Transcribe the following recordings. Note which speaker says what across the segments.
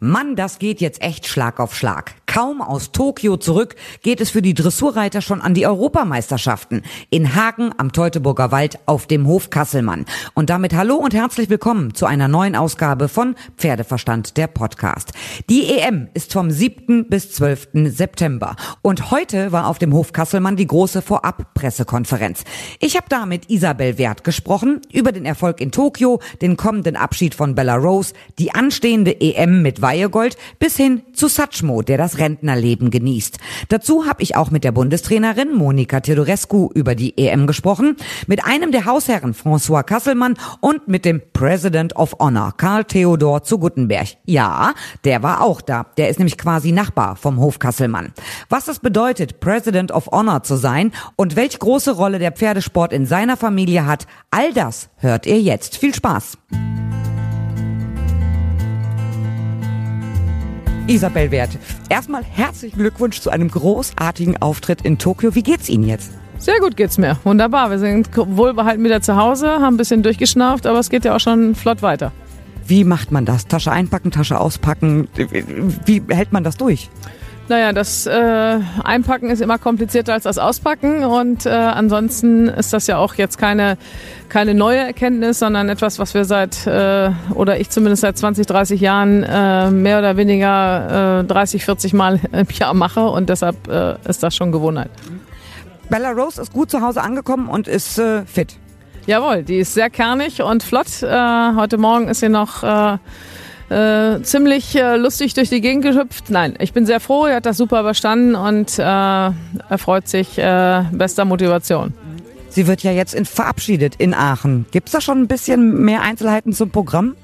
Speaker 1: Mann, das geht jetzt echt Schlag auf Schlag. Kaum aus Tokio zurück geht es für die Dressurreiter schon an die Europameisterschaften. In Hagen am Teutoburger Wald auf dem Hof Kasselmann. Und damit hallo und herzlich willkommen zu einer neuen Ausgabe von Pferdeverstand, der Podcast. Die EM ist vom 7. bis 12. September. Und heute war auf dem Hof Kasselmann die große Vorab-Pressekonferenz. Ich habe da mit Isabel Wert gesprochen über den Erfolg in Tokio, den kommenden Abschied von Bella Rose, die anstehende EM mit Weihegold bis hin zu Satchmo, der das Rentnerleben genießt. Dazu habe ich auch mit der Bundestrainerin Monika Teodorescu über die EM gesprochen, mit einem der Hausherren François Kasselmann und mit dem President of Honor Karl Theodor zu Guttenberg. Ja, der war auch da. Der ist nämlich quasi Nachbar vom Hof Kasselmann. Was es bedeutet, President of Honor zu sein und welche große Rolle der Pferdesport in seiner Familie hat, all das hört ihr jetzt. Viel Spaß! Isabel Wert, erstmal herzlichen Glückwunsch zu einem großartigen Auftritt in Tokio. Wie geht's Ihnen jetzt?
Speaker 2: Sehr gut geht's mir. Wunderbar. Wir sind wohlbehalten wieder zu Hause, haben ein bisschen durchgeschnauft, aber es geht ja auch schon flott weiter.
Speaker 1: Wie macht man das? Tasche einpacken, Tasche auspacken. Wie hält man das durch?
Speaker 2: Naja, das äh, Einpacken ist immer komplizierter als das Auspacken und äh, ansonsten ist das ja auch jetzt keine, keine neue Erkenntnis, sondern etwas, was wir seit, äh, oder ich zumindest seit 20, 30 Jahren äh, mehr oder weniger äh, 30, 40 Mal im Jahr mache und deshalb äh, ist das schon Gewohnheit.
Speaker 1: Bella Rose ist gut zu Hause angekommen und ist äh, fit.
Speaker 2: Jawohl, die ist sehr kernig und flott. Äh, heute Morgen ist sie noch... Äh, äh, ziemlich äh, lustig durch die Gegend gehüpft. Nein, ich bin sehr froh, er hat das super überstanden und äh, er freut sich äh, bester Motivation.
Speaker 1: Sie wird ja jetzt in, verabschiedet in Aachen. Gibt es da schon ein bisschen mehr Einzelheiten zum Programm?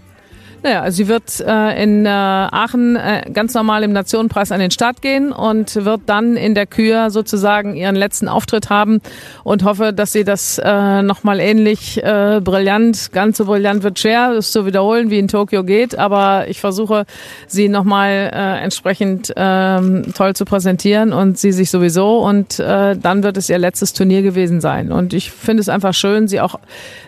Speaker 2: Naja, sie wird äh, in äh, Aachen äh, ganz normal im Nationenpreis an den Start gehen und wird dann in der Kür sozusagen ihren letzten Auftritt haben und hoffe, dass sie das äh, nochmal ähnlich äh, brillant, ganz so brillant wird schwer, das zu wiederholen, wie in Tokio geht, aber ich versuche, sie nochmal äh, entsprechend äh, toll zu präsentieren und sie sich sowieso. Und äh, dann wird es ihr letztes Turnier gewesen sein. Und ich finde es einfach schön, sie auch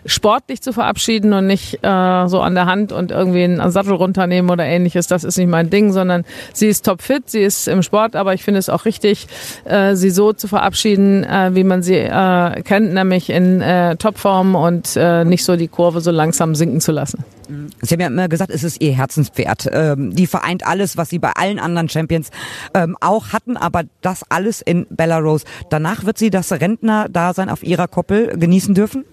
Speaker 2: sportlich zu verabschieden und nicht äh, so an der Hand und irgendwie einen Sattel runternehmen oder ähnliches. Das ist nicht mein Ding, sondern sie ist topfit, sie ist im Sport, aber ich finde es auch richtig, äh, sie so zu verabschieden, äh, wie man sie äh, kennt, nämlich in Topform und nicht so die Kurve so langsam sinken zu lassen.
Speaker 1: Sie haben ja immer gesagt, es ist ihr Herzenspferd. Ähm, die vereint alles, was sie bei allen anderen Champions ähm, auch hatten, aber das alles in Belarus. Danach wird sie das Rentner-Dasein auf ihrer Koppel genießen dürfen?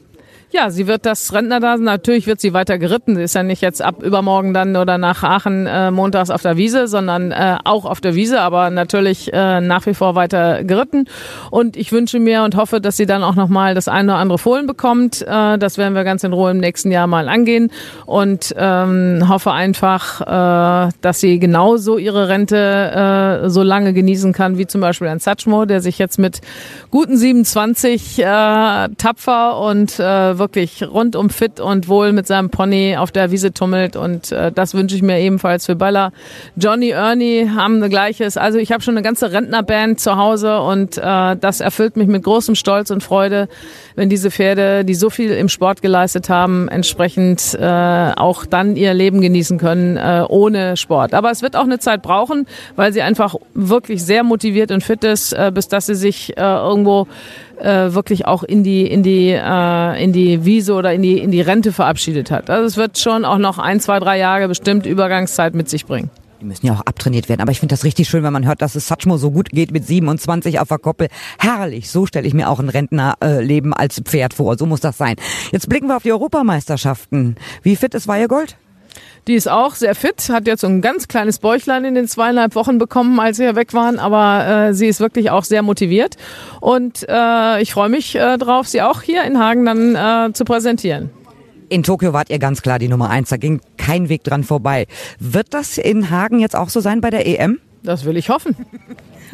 Speaker 2: Ja, sie wird das Rentner da, natürlich wird sie weiter geritten. Sie ist ja nicht jetzt ab übermorgen dann oder nach Aachen äh, montags auf der Wiese, sondern äh, auch auf der Wiese, aber natürlich äh, nach wie vor weiter geritten. Und ich wünsche mir und hoffe, dass sie dann auch nochmal das eine oder andere Fohlen bekommt. Äh, das werden wir ganz in Ruhe im nächsten Jahr mal angehen und ähm, hoffe einfach, äh, dass sie genauso ihre Rente äh, so lange genießen kann, wie zum Beispiel ein Satchmo, der sich jetzt mit guten 27 äh, tapfer und äh, wirklich rundum fit und wohl mit seinem Pony auf der Wiese tummelt und äh, das wünsche ich mir ebenfalls für Bella. Johnny, Ernie haben ein gleiches. Also ich habe schon eine ganze Rentnerband zu Hause und äh, das erfüllt mich mit großem Stolz und Freude, wenn diese Pferde, die so viel im Sport geleistet haben, entsprechend äh, auch dann ihr Leben genießen können äh, ohne Sport. Aber es wird auch eine Zeit brauchen, weil sie einfach wirklich sehr motiviert und fit ist, äh, bis dass sie sich äh, irgendwo äh, wirklich auch in die in die äh, in die Wiese oder in die in die Rente verabschiedet hat. Also es wird schon auch noch ein, zwei, drei Jahre bestimmt Übergangszeit mit sich bringen.
Speaker 1: Die müssen ja auch abtrainiert werden. Aber ich finde das richtig schön, wenn man hört, dass es Satchmo so gut geht mit 27 auf der Koppel. Herrlich. So stelle ich mir auch ein Rentnerleben äh, als Pferd vor. So muss das sein. Jetzt blicken wir auf die Europameisterschaften. Wie fit ist Weihegold?
Speaker 2: Die ist auch sehr fit, hat jetzt so ein ganz kleines Bäuchlein in den zweieinhalb Wochen bekommen, als wir weg waren, aber äh, sie ist wirklich auch sehr motiviert und äh, ich freue mich äh, drauf, sie auch hier in Hagen dann äh, zu präsentieren.
Speaker 1: In Tokio wart ihr ganz klar die Nummer eins, da ging kein Weg dran vorbei. Wird das in Hagen jetzt auch so sein bei der EM?
Speaker 2: Das will ich hoffen.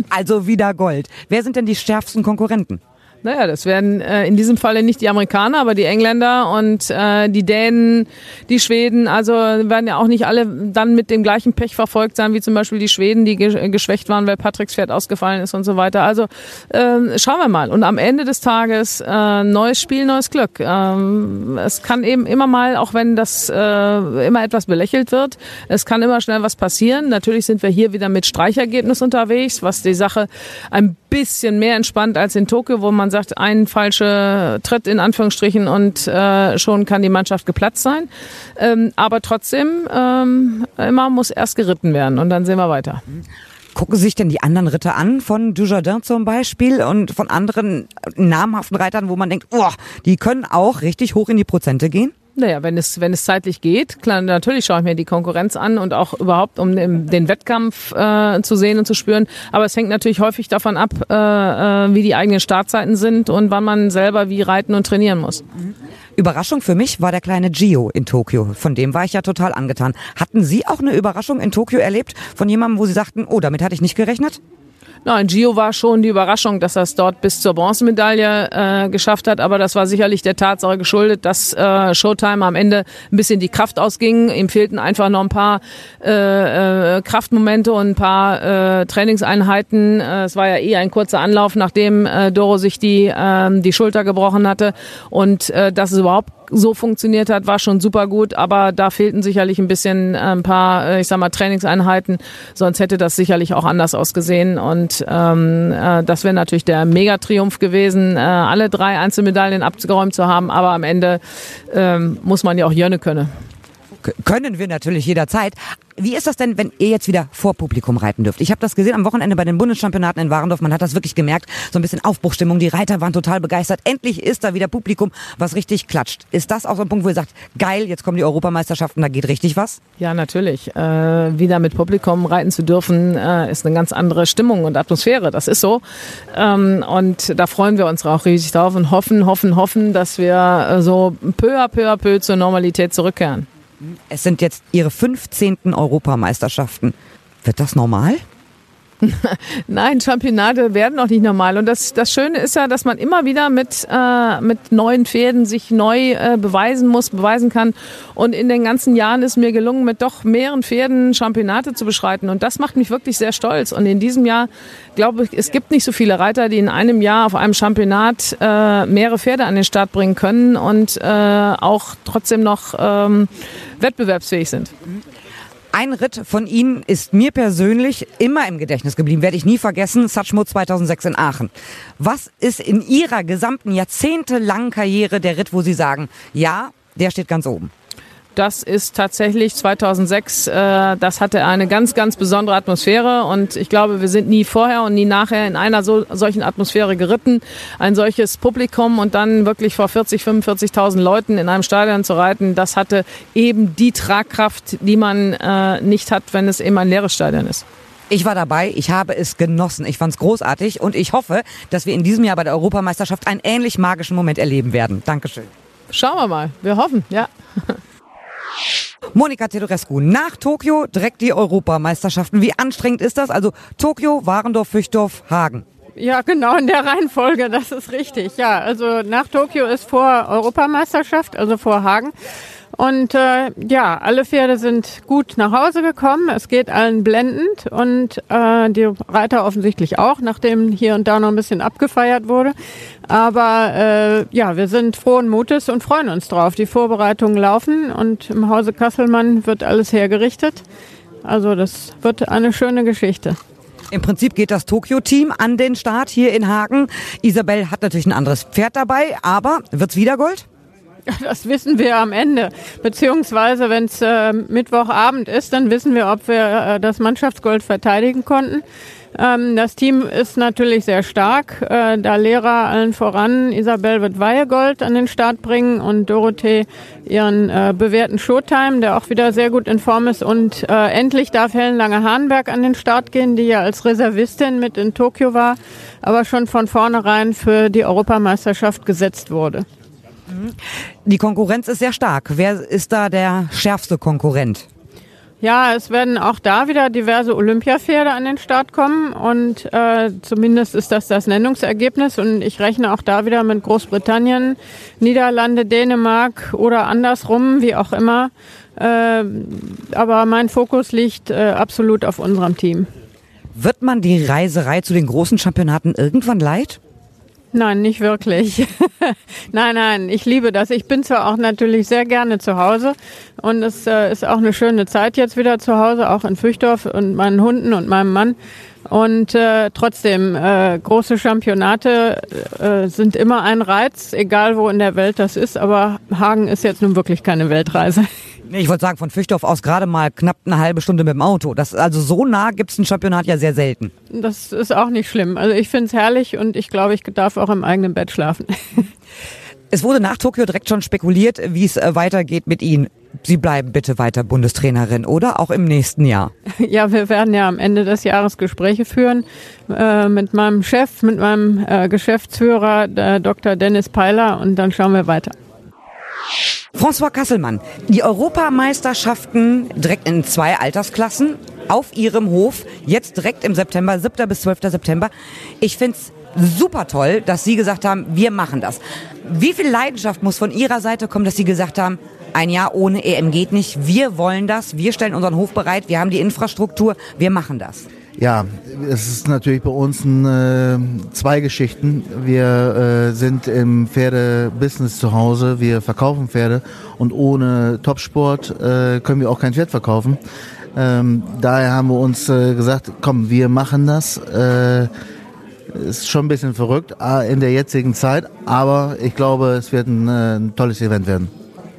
Speaker 1: Also wieder Gold. Wer sind denn die stärksten Konkurrenten?
Speaker 2: Naja, das werden äh, in diesem Falle nicht die Amerikaner, aber die Engländer und äh, die Dänen, die Schweden. Also werden ja auch nicht alle dann mit dem gleichen Pech verfolgt sein, wie zum Beispiel die Schweden, die ge geschwächt waren, weil Patricks Pferd ausgefallen ist und so weiter. Also äh, schauen wir mal. Und am Ende des Tages äh, neues Spiel, neues Glück. Ähm, es kann eben immer mal, auch wenn das äh, immer etwas belächelt wird, es kann immer schnell was passieren. Natürlich sind wir hier wieder mit Streichergebnis unterwegs, was die Sache ein bisschen mehr entspannt als in Tokio, wo man sagt, ein falscher Tritt in Anführungsstrichen und äh, schon kann die Mannschaft geplatzt sein. Ähm, aber trotzdem, ähm, immer muss erst geritten werden und dann sehen wir weiter.
Speaker 1: Gucken sich denn die anderen Ritter an, von Dujardin zum Beispiel und von anderen namhaften Reitern, wo man denkt, oh, die können auch richtig hoch in die Prozente gehen?
Speaker 2: Naja, wenn es, wenn es zeitlich geht, klar, natürlich schaue ich mir die Konkurrenz an und auch überhaupt, um den, Wettkampf äh, zu sehen und zu spüren. Aber es hängt natürlich häufig davon ab, äh, äh, wie die eigenen Startzeiten sind und wann man selber wie reiten und trainieren muss.
Speaker 1: Überraschung für mich war der kleine Gio in Tokio. Von dem war ich ja total angetan. Hatten Sie auch eine Überraschung in Tokio erlebt von jemandem, wo Sie sagten, oh, damit hatte ich nicht gerechnet?
Speaker 2: Nein, Gio war schon die Überraschung, dass er es dort bis zur Bronzemedaille äh, geschafft hat, aber das war sicherlich der Tatsache geschuldet, dass äh, Showtime am Ende ein bisschen die Kraft ausging. Ihm fehlten einfach noch ein paar äh, äh, Kraftmomente und ein paar äh, Trainingseinheiten. Äh, es war ja eh ein kurzer Anlauf, nachdem äh, Doro sich die, äh, die Schulter gebrochen hatte. Und äh, dass es überhaupt so funktioniert hat, war schon super gut, aber da fehlten sicherlich ein bisschen äh, ein paar, äh, ich sag mal, Trainingseinheiten, sonst hätte das sicherlich auch anders ausgesehen. Und ähm, äh, das wäre natürlich der Megatriumph gewesen, äh, alle drei Einzelmedaillen abgeräumt zu haben, aber am Ende ähm, muss man ja auch Jönne können.
Speaker 1: Können wir natürlich jederzeit. Wie ist das denn, wenn ihr jetzt wieder vor Publikum reiten dürft? Ich habe das gesehen am Wochenende bei den Bundeschampionaten in Warendorf. Man hat das wirklich gemerkt. So ein bisschen Aufbruchstimmung. Die Reiter waren total begeistert. Endlich ist da wieder Publikum, was richtig klatscht. Ist das auch so ein Punkt, wo ihr sagt, geil, jetzt kommen die Europameisterschaften, da geht richtig was?
Speaker 2: Ja, natürlich. Äh, wieder mit Publikum reiten zu dürfen, äh, ist eine ganz andere Stimmung und Atmosphäre. Das ist so. Ähm, und da freuen wir uns auch riesig drauf und hoffen, hoffen, hoffen, dass wir äh, so peu à peu à peu zur Normalität zurückkehren.
Speaker 1: Es sind jetzt ihre 15. Europameisterschaften. Wird das normal?
Speaker 2: Nein, Championate werden noch nicht normal. Und das, das Schöne ist ja, dass man immer wieder mit, äh, mit neuen Pferden sich neu äh, beweisen muss, beweisen kann. Und in den ganzen Jahren ist mir gelungen, mit doch mehreren Pferden Championate zu beschreiten. Und das macht mich wirklich sehr stolz. Und in diesem Jahr glaube ich, es gibt nicht so viele Reiter, die in einem Jahr auf einem Championat äh, mehrere Pferde an den Start bringen können und äh, auch trotzdem noch ähm, wettbewerbsfähig sind.
Speaker 1: Ein Ritt von Ihnen ist mir persönlich immer im Gedächtnis geblieben, werde ich nie vergessen, Satchmo 2006 in Aachen. Was ist in Ihrer gesamten jahrzehntelangen Karriere der Ritt, wo Sie sagen, ja, der steht ganz oben?
Speaker 2: Das ist tatsächlich 2006, äh, das hatte eine ganz, ganz besondere Atmosphäre und ich glaube, wir sind nie vorher und nie nachher in einer so, solchen Atmosphäre geritten. Ein solches Publikum und dann wirklich vor 40, 45.000 Leuten in einem Stadion zu reiten, das hatte eben die Tragkraft, die man äh, nicht hat, wenn es eben ein leeres Stadion ist.
Speaker 1: Ich war dabei, ich habe es genossen, ich fand es großartig und ich hoffe, dass wir in diesem Jahr bei der Europameisterschaft einen ähnlich magischen Moment erleben werden. Dankeschön.
Speaker 2: Schauen wir mal, wir hoffen, ja.
Speaker 1: Monika Tedorescu, nach Tokio direkt die Europameisterschaften. Wie anstrengend ist das? Also Tokio, Warendorf, Füchtdorf, Hagen.
Speaker 3: Ja, genau in der Reihenfolge, das ist richtig. Ja, also nach Tokio ist vor Europameisterschaft, also vor Hagen. Und äh, ja, alle Pferde sind gut nach Hause gekommen. Es geht allen blendend und äh, die Reiter offensichtlich auch, nachdem hier und da noch ein bisschen abgefeiert wurde. Aber äh, ja, wir sind frohen Mutes und freuen uns drauf. Die Vorbereitungen laufen und im Hause Kasselmann wird alles hergerichtet. Also das wird eine schöne Geschichte.
Speaker 1: Im Prinzip geht das Tokio-Team an den Start hier in Hagen. Isabel hat natürlich ein anderes Pferd dabei, aber wird's wieder Gold?
Speaker 3: Das wissen wir am Ende. Beziehungsweise, wenn es äh, Mittwochabend ist, dann wissen wir, ob wir äh, das Mannschaftsgold verteidigen konnten. Ähm, das Team ist natürlich sehr stark. Äh, da Lehrer allen voran, Isabel wird Weihegold an den Start bringen und Dorothee ihren äh, bewährten Showtime, der auch wieder sehr gut in Form ist. Und äh, endlich darf Helen Lange-Hahnberg an den Start gehen, die ja als Reservistin mit in Tokio war, aber schon von vornherein für die Europameisterschaft gesetzt wurde.
Speaker 1: Die Konkurrenz ist sehr stark. Wer ist da der schärfste Konkurrent?
Speaker 3: Ja, es werden auch da wieder diverse Olympiapferde an den Start kommen und äh, zumindest ist das das Nennungsergebnis und ich rechne auch da wieder mit Großbritannien, Niederlande, Dänemark oder andersrum, wie auch immer. Äh, aber mein Fokus liegt äh, absolut auf unserem Team.
Speaker 1: Wird man die Reiserei zu den großen Championaten irgendwann leid?
Speaker 3: Nein, nicht wirklich. nein, nein, ich liebe das. Ich bin zwar auch natürlich sehr gerne zu Hause und es äh, ist auch eine schöne Zeit jetzt wieder zu Hause, auch in Füchdorf und meinen Hunden und meinem Mann. Und äh, trotzdem, äh, große Championate äh, sind immer ein Reiz, egal wo in der Welt das ist, aber Hagen ist jetzt nun wirklich keine Weltreise.
Speaker 1: Ich wollte sagen, von Füchdorf aus gerade mal knapp eine halbe Stunde mit dem Auto. Das, also so nah gibt's ein Championat ja sehr selten.
Speaker 3: Das ist auch nicht schlimm. Also ich find's herrlich und ich glaube, ich darf auch im eigenen Bett schlafen.
Speaker 1: Es wurde nach Tokio direkt schon spekuliert, wie es äh, weitergeht mit Ihnen. Sie bleiben bitte weiter Bundestrainerin, oder? Auch im nächsten Jahr.
Speaker 3: Ja, wir werden ja am Ende des Jahres Gespräche führen äh, mit meinem Chef, mit meinem äh, Geschäftsführer, Dr. Dennis Peiler, und dann schauen wir weiter.
Speaker 1: François Kasselmann, die Europameisterschaften direkt in zwei Altersklassen auf Ihrem Hof, jetzt direkt im September, 7. bis 12. September. Ich find's super toll, dass Sie gesagt haben, wir machen das. Wie viel Leidenschaft muss von Ihrer Seite kommen, dass Sie gesagt haben, ein Jahr ohne EM geht nicht, wir wollen das, wir stellen unseren Hof bereit, wir haben die Infrastruktur, wir machen das.
Speaker 4: Ja, es ist natürlich bei uns ein, äh, zwei Geschichten. Wir äh, sind im Pferdebusiness zu Hause, wir verkaufen Pferde und ohne Topsport äh, können wir auch kein Pferd verkaufen. Ähm, daher haben wir uns äh, gesagt, komm, wir machen das. Äh, ist schon ein bisschen verrückt äh, in der jetzigen Zeit, aber ich glaube, es wird ein, äh, ein tolles Event werden.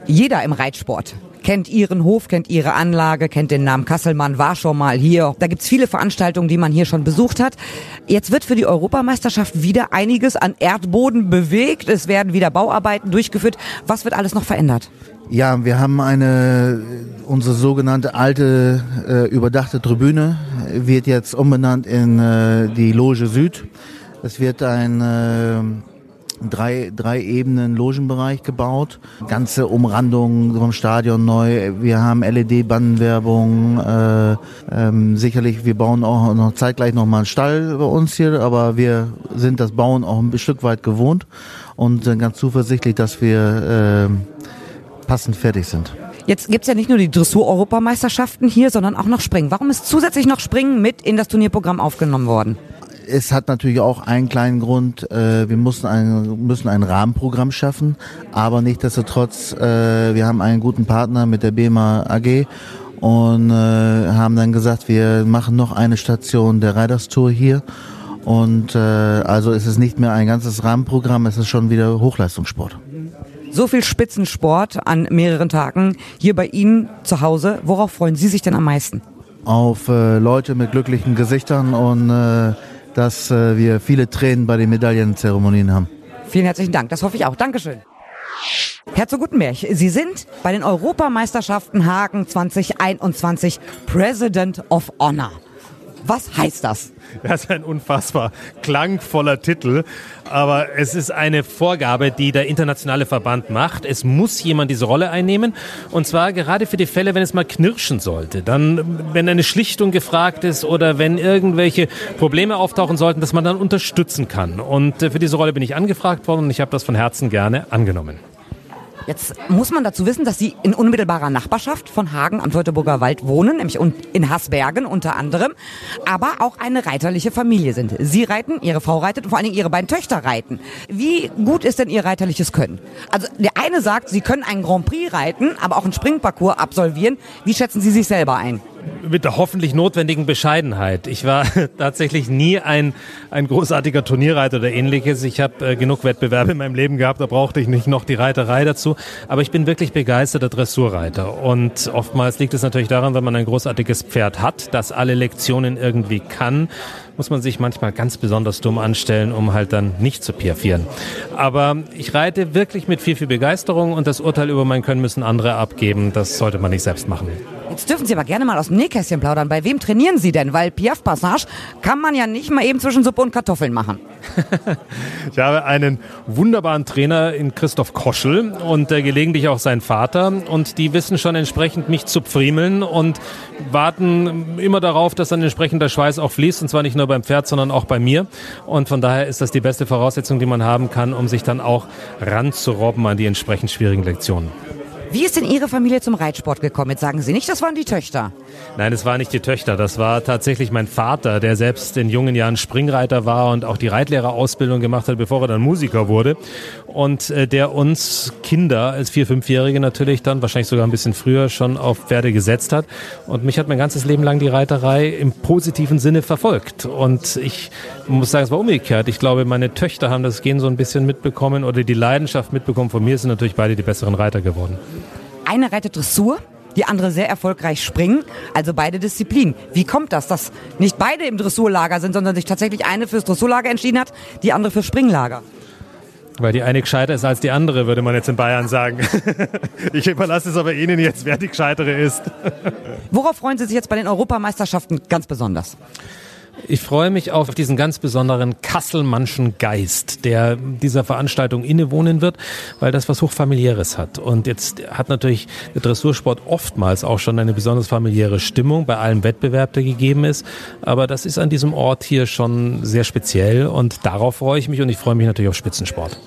Speaker 1: Jeder im Reitsport kennt ihren Hof, kennt ihre Anlage, kennt den Namen Kasselmann, war schon mal hier. Da gibt's viele Veranstaltungen, die man hier schon besucht hat. Jetzt wird für die Europameisterschaft wieder einiges an Erdboden bewegt. Es werden wieder Bauarbeiten durchgeführt. Was wird alles noch verändert?
Speaker 4: Ja, wir haben eine, unsere sogenannte alte, äh, überdachte Tribüne wird jetzt umbenannt in äh, die Loge Süd. Es wird ein äh, drei, drei Ebenen Logenbereich gebaut. Ganze Umrandung vom Stadion neu. Wir haben LED-Bannenwerbung. Äh, ähm, sicherlich, wir bauen auch noch zeitgleich noch mal einen Stall bei uns hier, aber wir sind das Bauen auch ein Stück weit gewohnt und sind ganz zuversichtlich, dass wir äh, passend fertig sind.
Speaker 1: Jetzt gibt's ja nicht nur die Dressur-Europameisterschaften hier, sondern auch noch Springen. Warum ist zusätzlich noch Springen mit in das Turnierprogramm aufgenommen worden?
Speaker 4: Es hat natürlich auch einen kleinen Grund. Äh, wir mussten ein, müssen ein Rahmenprogramm schaffen, aber nichtsdestotrotz, äh, wir haben einen guten Partner mit der BEMA AG und äh, haben dann gesagt, wir machen noch eine Station der Riders-Tour hier. Und äh, also ist es nicht mehr ein ganzes Rahmenprogramm, es ist schon wieder Hochleistungssport.
Speaker 1: So viel Spitzensport an mehreren Tagen hier bei Ihnen zu Hause. Worauf freuen Sie sich denn am meisten?
Speaker 4: Auf äh, Leute mit glücklichen Gesichtern und äh, dass äh, wir viele Tränen bei den Medaillenzeremonien haben.
Speaker 1: Vielen herzlichen Dank, das hoffe ich auch. Dankeschön. Herzog Gutenberg, Sie sind bei den Europameisterschaften Hagen 2021 President of Honor. Was heißt das?
Speaker 5: Das ist ein unfassbar klangvoller Titel, aber es ist eine Vorgabe, die der internationale Verband macht. Es muss jemand diese Rolle einnehmen und zwar gerade für die Fälle, wenn es mal knirschen sollte. Dann, wenn eine Schlichtung gefragt ist oder wenn irgendwelche Probleme auftauchen sollten, dass man dann unterstützen kann. Und äh, für diese Rolle bin ich angefragt worden und ich habe das von Herzen gerne angenommen.
Speaker 1: Jetzt muss man dazu wissen, dass Sie in unmittelbarer Nachbarschaft von Hagen am Teutoburger Wald wohnen, nämlich in Hasbergen unter anderem, aber auch eine reiterliche Familie sind. Sie reiten, Ihre Frau reitet und vor allen Dingen Ihre beiden Töchter reiten. Wie gut ist denn Ihr reiterliches Können? Also der eine sagt, Sie können einen Grand Prix reiten, aber auch einen Springparcours absolvieren. Wie schätzen Sie sich selber ein?
Speaker 5: Mit der hoffentlich notwendigen Bescheidenheit. Ich war tatsächlich nie ein, ein großartiger Turnierreiter oder ähnliches. Ich habe äh, genug Wettbewerbe in meinem Leben gehabt, da brauchte ich nicht noch die Reiterei dazu. Aber ich bin wirklich begeisterter Dressurreiter. Und oftmals liegt es natürlich daran, wenn man ein großartiges Pferd hat, das alle Lektionen irgendwie kann, muss man sich manchmal ganz besonders dumm anstellen, um halt dann nicht zu piaffieren. Aber ich reite wirklich mit viel, viel Begeisterung und das Urteil über mein Können müssen andere abgeben. Das sollte man nicht selbst machen.
Speaker 1: Jetzt dürfen Sie aber gerne mal aus dem Nähkästchen plaudern. Bei wem trainieren Sie denn? Weil Piaf Passage kann man ja nicht mal eben zwischen Suppe und Kartoffeln machen.
Speaker 5: ich habe einen wunderbaren Trainer in Christoph Koschel und äh, gelegentlich auch sein Vater. Und die wissen schon entsprechend mich zu pfriemeln und warten immer darauf, dass dann entsprechend der Schweiß auch fließt. Und zwar nicht nur beim Pferd, sondern auch bei mir. Und von daher ist das die beste Voraussetzung, die man haben kann, um sich dann auch ranzurobben an die entsprechend schwierigen Lektionen.
Speaker 1: Wie ist denn Ihre Familie zum Reitsport gekommen? Jetzt sagen Sie nicht, das waren die Töchter.
Speaker 5: Nein, es war nicht die Töchter. Das war tatsächlich mein Vater, der selbst in jungen Jahren Springreiter war und auch die Reitlehrerausbildung gemacht hat, bevor er dann Musiker wurde. Und äh, der uns Kinder als Vier-, Fünfjährige natürlich dann, wahrscheinlich sogar ein bisschen früher, schon auf Pferde gesetzt hat. Und mich hat mein ganzes Leben lang die Reiterei im positiven Sinne verfolgt. Und ich muss sagen, es war umgekehrt. Ich glaube, meine Töchter haben das Gen so ein bisschen mitbekommen oder die Leidenschaft mitbekommen. Von mir sind natürlich beide die besseren Reiter geworden.
Speaker 1: Eine reitet Dressur, die andere sehr erfolgreich springen, also beide Disziplinen. Wie kommt das, dass nicht beide im Dressurlager sind, sondern sich tatsächlich eine fürs Dressurlager entschieden hat, die andere fürs Springlager?
Speaker 5: Weil die eine gescheiter ist als die andere, würde man jetzt in Bayern sagen. ich überlasse es aber Ihnen jetzt, wer die gescheitere ist.
Speaker 1: Worauf freuen Sie sich jetzt bei den Europameisterschaften ganz besonders?
Speaker 5: Ich freue mich auf diesen ganz besonderen Kasselmannschen Geist, der dieser Veranstaltung innewohnen wird, weil das was Hochfamiliäres hat. Und jetzt hat natürlich der Dressursport oftmals auch schon eine besonders familiäre Stimmung bei allem Wettbewerb, der gegeben ist. Aber das ist an diesem Ort hier schon sehr speziell und darauf freue ich mich und ich freue mich natürlich auf Spitzensport.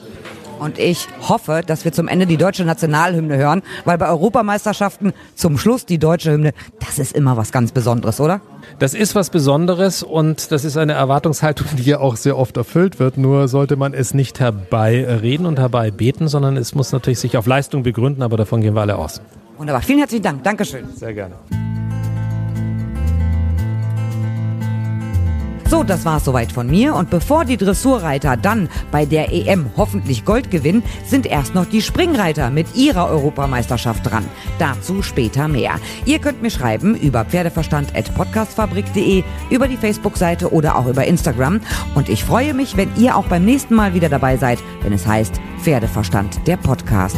Speaker 1: Und ich hoffe, dass wir zum Ende die deutsche Nationalhymne hören, weil bei Europameisterschaften zum Schluss die deutsche Hymne, das ist immer was ganz Besonderes, oder?
Speaker 5: Das ist was Besonderes und das ist eine Erwartungshaltung, die ja auch sehr oft erfüllt wird. Nur sollte man es nicht herbeireden und herbeibeten, sondern es muss natürlich sich auf Leistung begründen, aber davon gehen wir alle aus.
Speaker 1: Wunderbar. Vielen herzlichen Dank. Dankeschön.
Speaker 5: Sehr gerne.
Speaker 1: So, das war's soweit von mir. Und bevor die Dressurreiter dann bei der EM hoffentlich Gold gewinnen, sind erst noch die Springreiter mit ihrer Europameisterschaft dran. Dazu später mehr. Ihr könnt mir schreiben über pferdeverstand.podcastfabrik.de, über die Facebook-Seite oder auch über Instagram. Und ich freue mich, wenn ihr auch beim nächsten Mal wieder dabei seid, wenn es heißt Pferdeverstand, der Podcast.